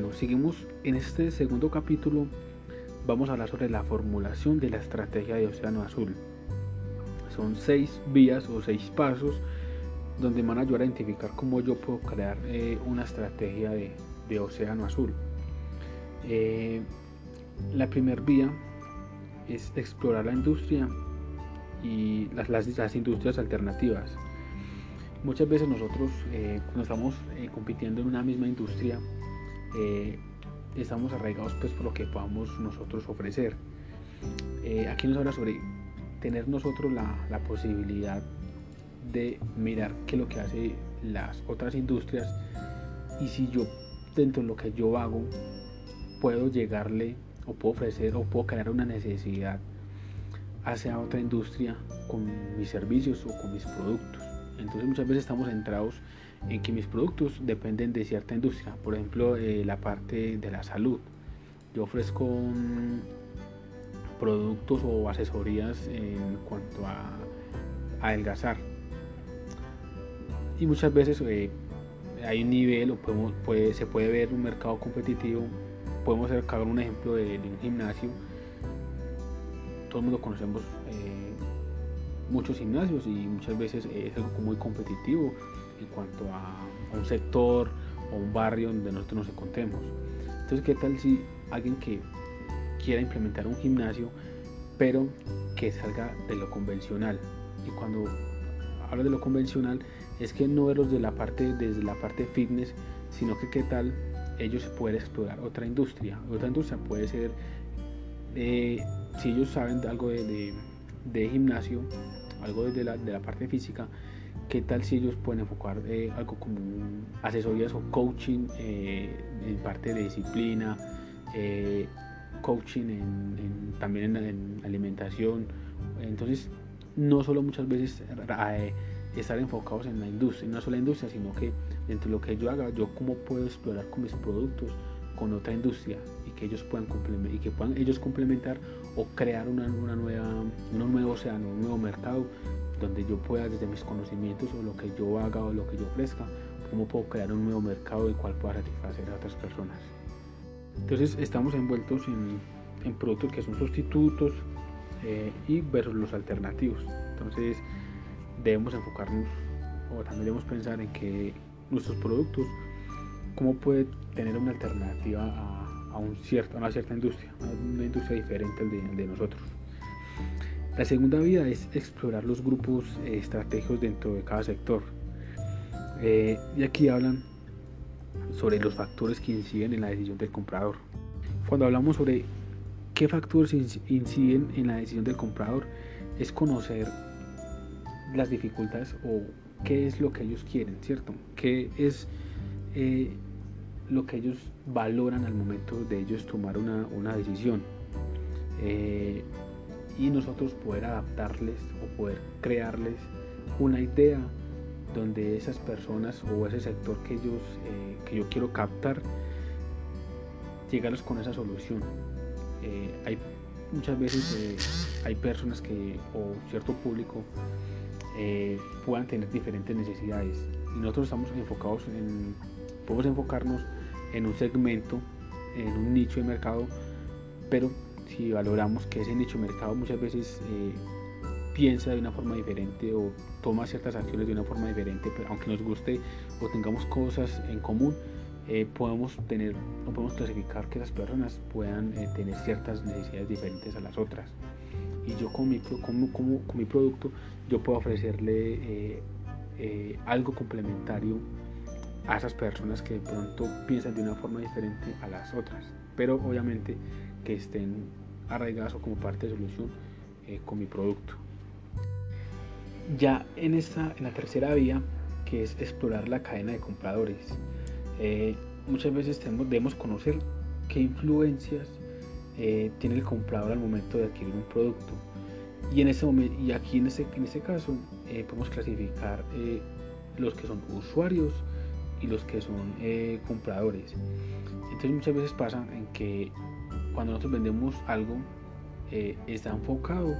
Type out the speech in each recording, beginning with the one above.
Bueno, seguimos en este segundo capítulo. Vamos a hablar sobre la formulación de la estrategia de Océano Azul. Son seis vías o seis pasos donde van a ayudar a identificar cómo yo puedo crear eh, una estrategia de, Océano Azul. Eh, la primera vía es explorar la industria y las, industrias alternativas. Muchas veces nosotros eh, cuando estamos compitiendo en una misma industria estamos arraigados pues por lo que podamos nosotros ofrecer. aquí nos habla sobre tener nosotros la, la posibilidad de mirar qué es lo que hace las otras industrias y si yo dentro de lo que yo hago puedo llegarle o puedo ofrecer o puedo crear una necesidad hacia otra industria con mis servicios o con mis productos. Entonces muchas veces estamos centrados en que mis productos dependen de cierta industria, por ejemplo eh, la parte de la salud. Yo ofrezco productos o asesorías en cuanto a adelgazar y muchas veces eh, hay un nivel o podemos, puede, se puede ver un mercado competitivo. Podemos sacar un ejemplo de, un gimnasio. Todo el mundo conocemos eh, muchos gimnasios y muchas veces es algo muy competitivo en cuanto a, un sector o un barrio donde nosotros nos encontremos. Entonces, ¿qué tal si alguien que quiera implementar un gimnasio, pero que salga de lo convencional? Y cuando hablo de lo convencional, es que no verlos de la parte, desde la parte fitness, sino que qué tal ellos pueden explorar otra industria. Otra industria puede ser, eh, si ellos saben algo de, gimnasio, algo de la, de la, parte física, qué tal si ellos pueden enfocar eh, algo como asesorías o coaching eh, en parte de disciplina, coaching también en, en, alimentación. Entonces, no solo muchas veces estar enfocados en la industria, en una sola industria, sino que dentro de lo que yo haga, yo cómo puedo explorar con mis productos con otra industria y que ellos puedan complementar y que puedan ellos complementar o crear una, una nueva, un nuevo océano, un nuevo mercado donde yo pueda desde mis conocimientos o lo que yo haga o lo que yo ofrezca, cómo puedo crear un nuevo mercado el cual pueda satisfacer a otras personas. Entonces estamos envueltos en, en productos que son sustitutos eh, y versus los alternativos. Entonces debemos enfocarnos o también debemos pensar en que nuestros productos, cómo puede tener una alternativa a, un cierto, una cierta industria, una industria diferente de, nosotros. La segunda vía es explorar los grupos eh, estratégicos dentro de cada sector. Eh, y aquí hablan sobre los factores que inciden en la decisión del comprador. Cuando hablamos sobre qué factores inciden en la decisión del comprador, es conocer las dificultades o qué es lo que ellos quieren, ¿cierto? ¿Qué es eh, lo que ellos valoran al momento de ellos tomar una, decisión? Eh, y nosotros poder adaptarles o poder crearles una idea donde esas personas o ese sector que ellos eh, que yo quiero captar llegarlos con esa solución hay muchas veces hay personas que o cierto público eh, puedan tener diferentes necesidades. Y nosotros estamos enfocados en, podemos enfocarnos en un segmento, en un nicho de mercado, pero si valoramos que ese nicho mercado muchas veces eh, piensa de una forma diferente o toma ciertas acciones de una forma diferente, pero aunque nos guste o tengamos cosas en común, eh, podemos tener no podemos clasificar que esas personas puedan tener ciertas necesidades diferentes a las otras. Y yo con mi, con, mi producto yo puedo ofrecerle eh, eh, algo complementario a esas personas que de pronto piensan de una forma diferente a las otras, pero obviamente que estén arraigadas o como parte de solución eh, con mi producto. Ya en, esta, en la tercera vía, que es explorar la cadena de compradores, muchas veces debemos conocer qué influencias eh, tiene el comprador al momento de adquirir un producto. Y, en ese momento, y aquí en este, en este caso eh, podemos clasificar eh, los que son usuarios y los que son compradores. Entonces muchas veces pasa en que cuando nosotros vendemos algo está enfocado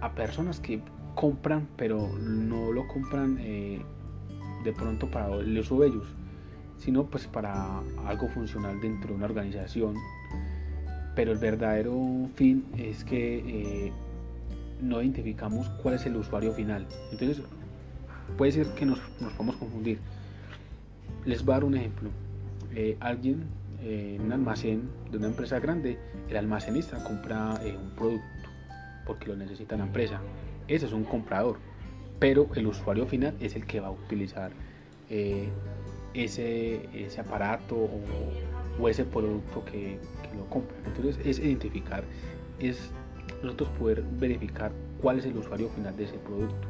a personas que compran pero no lo compran de pronto para el uso de ellos sino pues para algo funcional dentro de una organización. Pero el verdadero fin es que eh, no identificamos cuál es el usuario final. Entonces puede ser que nos, nos podamos confundir. Les voy a dar un ejemplo. Eh, alguien eh, en un almacén de una empresa grande, el almacenista compra un producto porque lo necesita la empresa. Ese es un comprador, pero el usuario final es el que va a utilizar ese, ese aparato o, ese producto que, lo compra. Entonces es identificar, es nosotros poder verificar cuál es el usuario final de ese producto.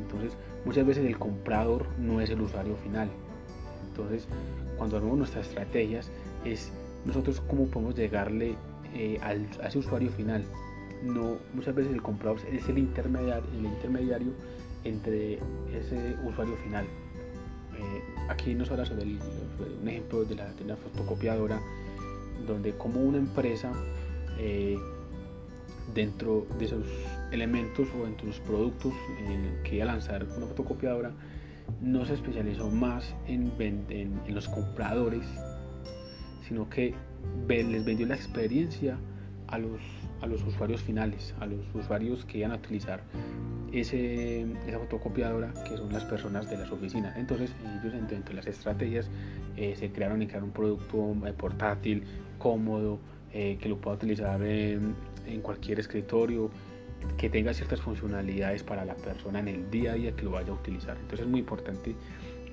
Entonces muchas veces el comprador no es el usuario final. Entonces cuando armamos nuestras estrategias es nosotros cómo podemos llegarle eh, al, a ese usuario final. No, muchas veces el comprador es el intermediario, el intermediario entre ese usuario final. Eh, aquí nos habla sobre, un ejemplo de la, de fotocopiadora, donde como una empresa eh, dentro de esos elementos o dentro de los productos que iba a lanzar una fotocopiadora, no se especializó más en, los compradores, sino que les vendió la experiencia a los, usuarios finales, a los usuarios que iban a utilizar esa fotocopiadora que son las personas de las oficinas. Entonces ellos dentro de las estrategias eh, se crearon y crearon un producto eh, portátil, cómodo, eh, que lo pueda utilizar en, cualquier escritorio, que tenga ciertas funcionalidades para la persona en el día a día que lo vaya a utilizar. Entonces es muy importante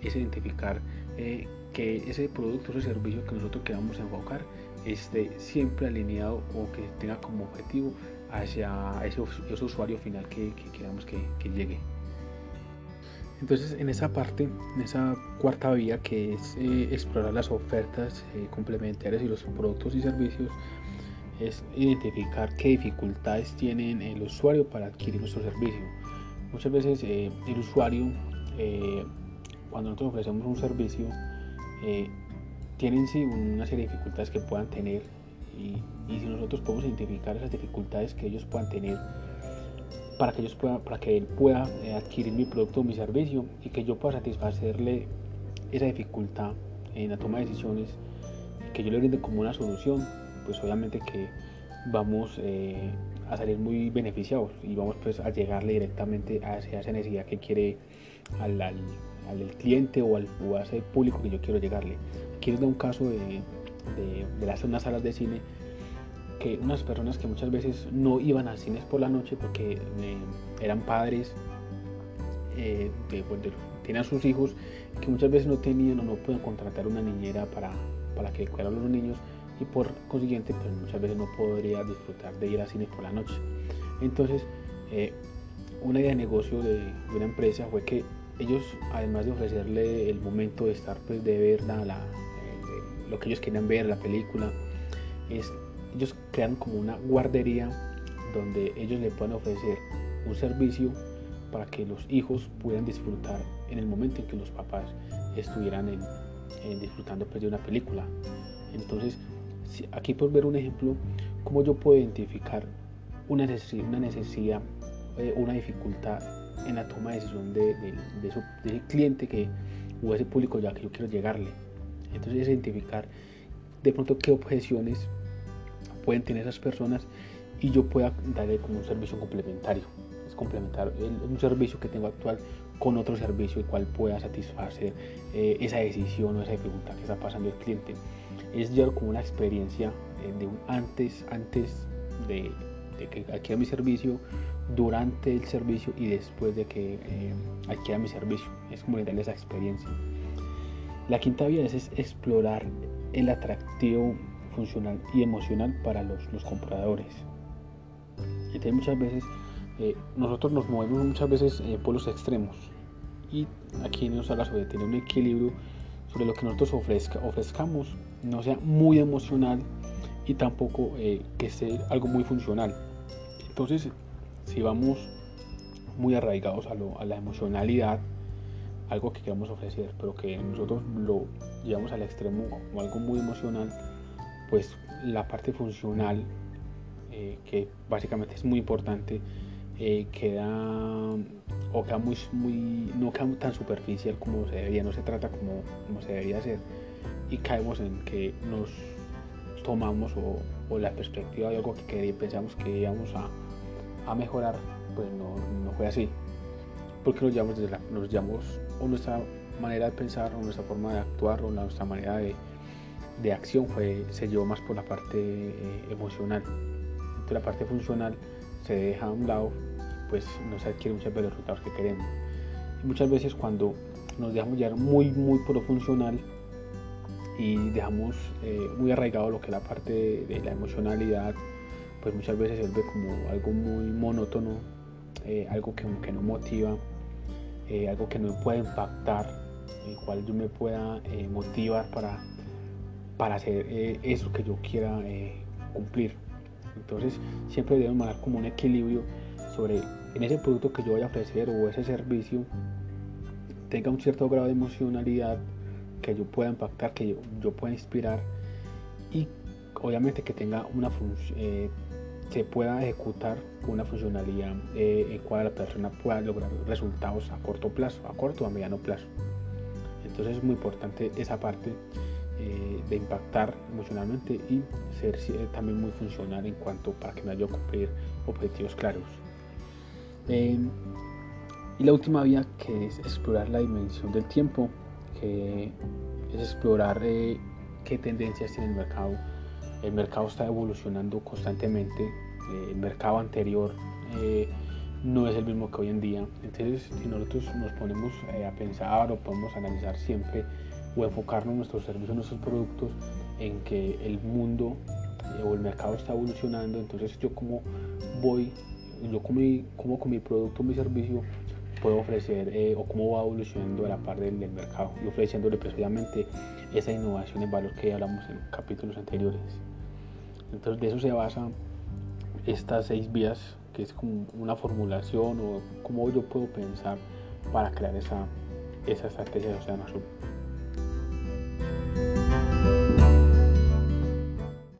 es identificar que ese producto o ese servicio que nosotros queramos enfocar esté siempre alineado o que tenga como objetivo hacia ese, usuario final que, queramos que, llegue. Entonces en esa parte, en esa cuarta vía que es eh, explorar las ofertas eh, complementarias y los productos y servicios, es identificar qué dificultades tienen el usuario para adquirir nuestro servicio. Muchas veces eh, el usuario, cuando nosotros ofrecemos un servicio, tienen sí una serie de dificultades que puedan tener y, si nosotros podemos identificar esas dificultades que ellos puedan tener para que ellos puedan, para que él pueda eh, adquirir mi producto o mi servicio y que yo pueda satisfacerle esa dificultad en la toma de decisiones que yo le brinde como una solución pues obviamente que vamos eh, a salir muy beneficiados y vamos pues a llegarle directamente a esa necesidad que quiere al, al, cliente o, al, o a ese público que yo quiero llegarle. Aquí les da un caso de, de, las unas salas de cine que unas personas que muchas veces no iban a cines por la noche porque eh, eran padres eh, pues, de, tenían sus hijos que muchas veces no tenían o no pueden contratar una niñera para, para que cuidara a los niños y por consiguiente pues muchas veces no podría disfrutar de ir a cine por la noche entonces eh, una idea de negocio de, una empresa fue que ellos además de ofrecerle el momento de estar pues de ver la, lo que ellos querían ver, la película, es ellos crean como una guardería donde ellos le pueden ofrecer un servicio para que los hijos puedan disfrutar en el momento en que los papás estuvieran disfrutando pues, de una película. Entonces, aquí por ver un ejemplo, cómo yo puedo identificar una necesidad, una, necesidad, eh, una dificultad en la toma de decisión de, de, ese cliente que, o ese público ya que yo quiero llegarle. Entonces identificar de pronto qué objeciones pueden tener esas personas y yo pueda darle como un servicio complementario. Es complementar un servicio que tengo actual con otro servicio el cual pueda satisfacer eh, esa decisión o esa dificultad que está pasando el cliente. Es ya como una experiencia eh, de un antes, antes de, que adquiera mi servicio, durante el servicio y después de que eh, adquiera mi servicio. Es como darle esa experiencia. La quinta vía es, explorar el atractivo funcional y emocional para los, compradores. Entonces muchas veces eh, nosotros nos movemos muchas veces eh, por los extremos y aquí nos habla sobre tener un equilibrio sobre lo que nosotros ofrezca, ofrezcamos no sea muy emocional y tampoco eh, que sea algo muy funcional. Entonces, si vamos muy arraigados a, la emocionalidad, algo que queramos ofrecer, pero que nosotros lo llevamos al extremo o algo muy emocional, pues la parte funcional, eh, que básicamente es muy importante, eh, queda o queda muy, muy, no queda tan superficial como se debería, no se trata como, como se debería hacer y caemos en que nos tomamos o, o la perspectiva de algo que, pensamos que íbamos a, a, mejorar, pues no, no, fue así. Porque nos llamamos, desde la, nos llamamos o nuestra manera de pensar o nuestra forma de actuar o nuestra manera de, de acción fue, se llevó más por la parte eh, emocional. Entonces la parte funcional se deja a un lado, pues no se adquiere muchas veces los resultados que queremos. Muchas veces cuando nos dejamos llevar muy, muy por lo funcional, y dejamos eh, muy arraigado lo que es la parte de, la emocionalidad, pues muchas veces se vuelve como algo muy monótono, eh, algo que, no motiva, eh, algo que no puede impactar, el cual yo me pueda motivar para, para hacer eso que yo quiera cumplir. Entonces siempre debemos mandar como un equilibrio sobre en ese producto que yo voy a ofrecer o ese servicio tenga un cierto grado de emocionalidad que yo pueda impactar, que yo, pueda inspirar y obviamente que tenga una función, eh, se pueda ejecutar una funcionalidad eh, en cual la persona pueda lograr resultados a corto plazo, a corto o a mediano plazo. Entonces es muy importante esa parte eh, de impactar emocionalmente y ser también muy funcional en cuanto para que me ayude a cumplir objetivos claros. y la última vía que es explorar la dimensión del tiempo que es explorar eh, qué tendencias tiene el mercado. El mercado está evolucionando constantemente. Eh, el mercado anterior eh, no es el mismo que hoy en día. Entonces, si nosotros nos ponemos a pensar o podemos analizar siempre o enfocarnos en nuestros servicios, en nuestros productos, en que el mundo o el mercado está evolucionando, entonces yo como voy, yo como, como con mi producto, mi servicio, puedo ofrecer eh, o cómo va evolucionando a la par del, mercado y ofreciéndole precisamente esa innovación en valor que hablamos en capítulos anteriores. Entonces de eso se basa estas seis vías, que es como una formulación o cómo yo puedo pensar para crear esa, esa estrategia de Océano Azul.